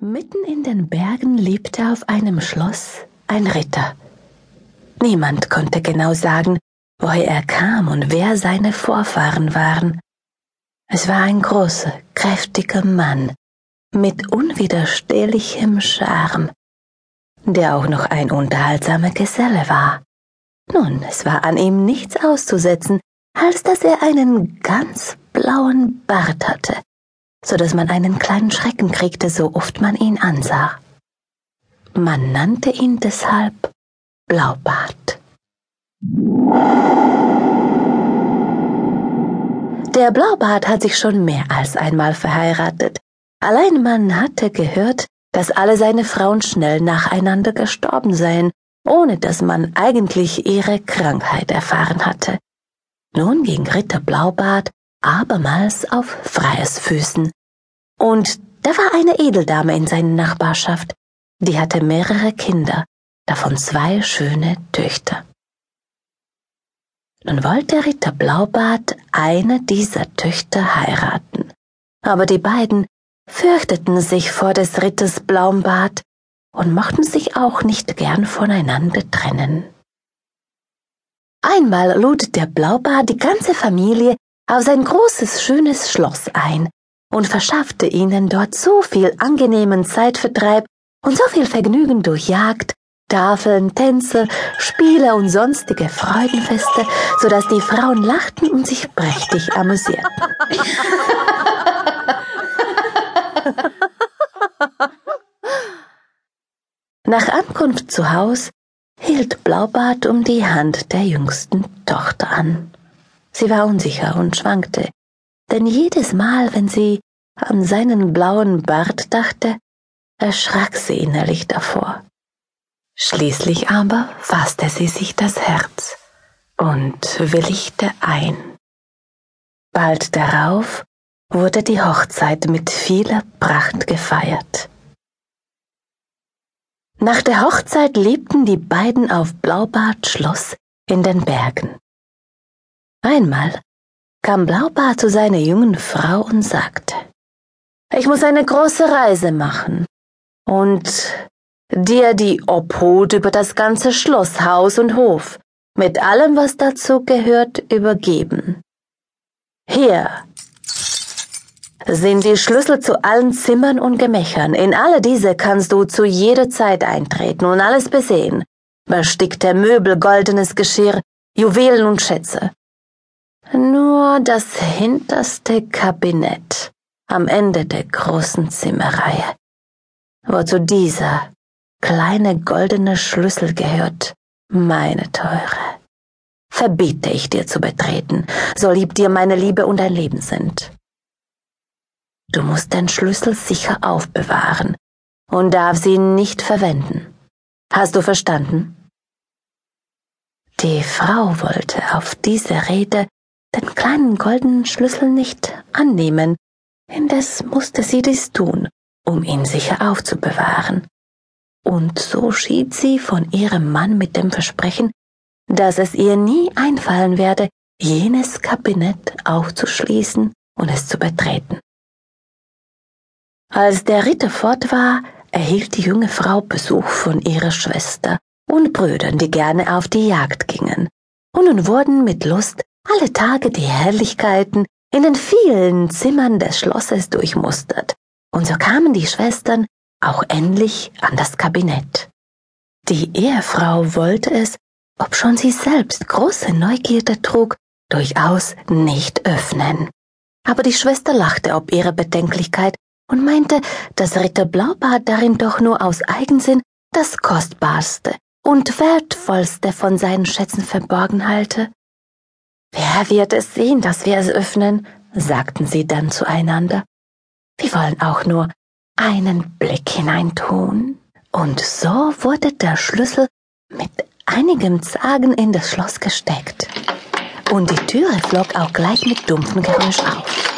Mitten in den Bergen lebte auf einem Schloss ein Ritter. Niemand konnte genau sagen, woher er kam und wer seine Vorfahren waren. Es war ein großer, kräftiger Mann mit unwiderstehlichem Charme, der auch noch ein unterhaltsamer Geselle war. Nun, es war an ihm nichts auszusetzen, als dass er einen ganz blauen Bart hatte so dass man einen kleinen Schrecken kriegte, so oft man ihn ansah. Man nannte ihn deshalb Blaubart. Der Blaubart hat sich schon mehr als einmal verheiratet. Allein man hatte gehört, dass alle seine Frauen schnell nacheinander gestorben seien, ohne dass man eigentlich ihre Krankheit erfahren hatte. Nun ging Ritter Blaubart abermals auf freies Füßen. Und da war eine Edeldame in seiner Nachbarschaft, die hatte mehrere Kinder, davon zwei schöne Töchter. Nun wollte Ritter Blaubart eine dieser Töchter heiraten, aber die beiden fürchteten sich vor des Ritters Blaumbart und mochten sich auch nicht gern voneinander trennen. Einmal lud der Blaubart die ganze Familie auf sein großes, schönes Schloss ein und verschaffte ihnen dort so viel angenehmen Zeitvertreib und so viel Vergnügen durch Jagd, Tafeln, Tänze, Spiele und sonstige Freudenfeste, so dass die Frauen lachten und sich prächtig amüsierten. Nach Ankunft zu Haus hielt Blaubart um die Hand der jüngsten Tochter an. Sie war unsicher und schwankte, denn jedes Mal, wenn sie an seinen blauen Bart dachte, erschrak sie innerlich davor. Schließlich aber fasste sie sich das Herz und willigte ein. Bald darauf wurde die Hochzeit mit vieler Pracht gefeiert. Nach der Hochzeit lebten die beiden auf Blaubart Schloss in den Bergen. Einmal kam Blaubart zu seiner jungen Frau und sagte, ich muss eine große Reise machen und dir die Obhut über das ganze Schloss, Haus und Hof mit allem, was dazu gehört, übergeben. Hier sind die Schlüssel zu allen Zimmern und Gemächern. In alle diese kannst du zu jeder Zeit eintreten und alles besehen. Bestickte Möbel, goldenes Geschirr, Juwelen und Schätze. Nur das hinterste Kabinett am Ende der großen Zimmerreihe, wozu dieser kleine goldene Schlüssel gehört, meine Teure. Verbiete ich dir zu betreten, so lieb dir meine Liebe und dein Leben sind. Du musst den Schlüssel sicher aufbewahren und darfst ihn nicht verwenden. Hast du verstanden? Die Frau wollte auf diese Rede den kleinen goldenen Schlüssel nicht annehmen, indes musste sie dies tun, um ihn sicher aufzubewahren. Und so schied sie von ihrem Mann mit dem Versprechen, dass es ihr nie einfallen werde, jenes Kabinett aufzuschließen und es zu betreten. Als der Ritter fort war, erhielt die junge Frau Besuch von ihrer Schwester und Brüdern, die gerne auf die Jagd gingen, und nun wurden mit Lust alle Tage die Herrlichkeiten in den vielen Zimmern des Schlosses durchmustert, und so kamen die Schwestern auch endlich an das Kabinett. Die Ehefrau wollte es, obschon sie selbst große Neugierde trug, durchaus nicht öffnen. Aber die Schwester lachte ob ihre Bedenklichkeit und meinte, dass Ritter Blaubart darin doch nur aus Eigensinn das Kostbarste und Wertvollste von seinen Schätzen verborgen halte. Wer wird es sehen, dass wir es öffnen? sagten sie dann zueinander. Wir wollen auch nur einen Blick hineintun. Und so wurde der Schlüssel mit einigem Zagen in das Schloss gesteckt. Und die Türe flog auch gleich mit dumpfem Geräusch auf.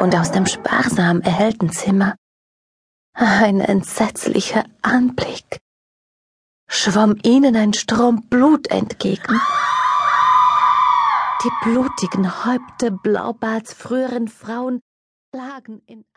Und aus dem sparsam erhellten Zimmer ein entsetzlicher Anblick schwamm ihnen ein Strom Blut entgegen. Die blutigen Häupter Blaubarts früheren Frauen lagen in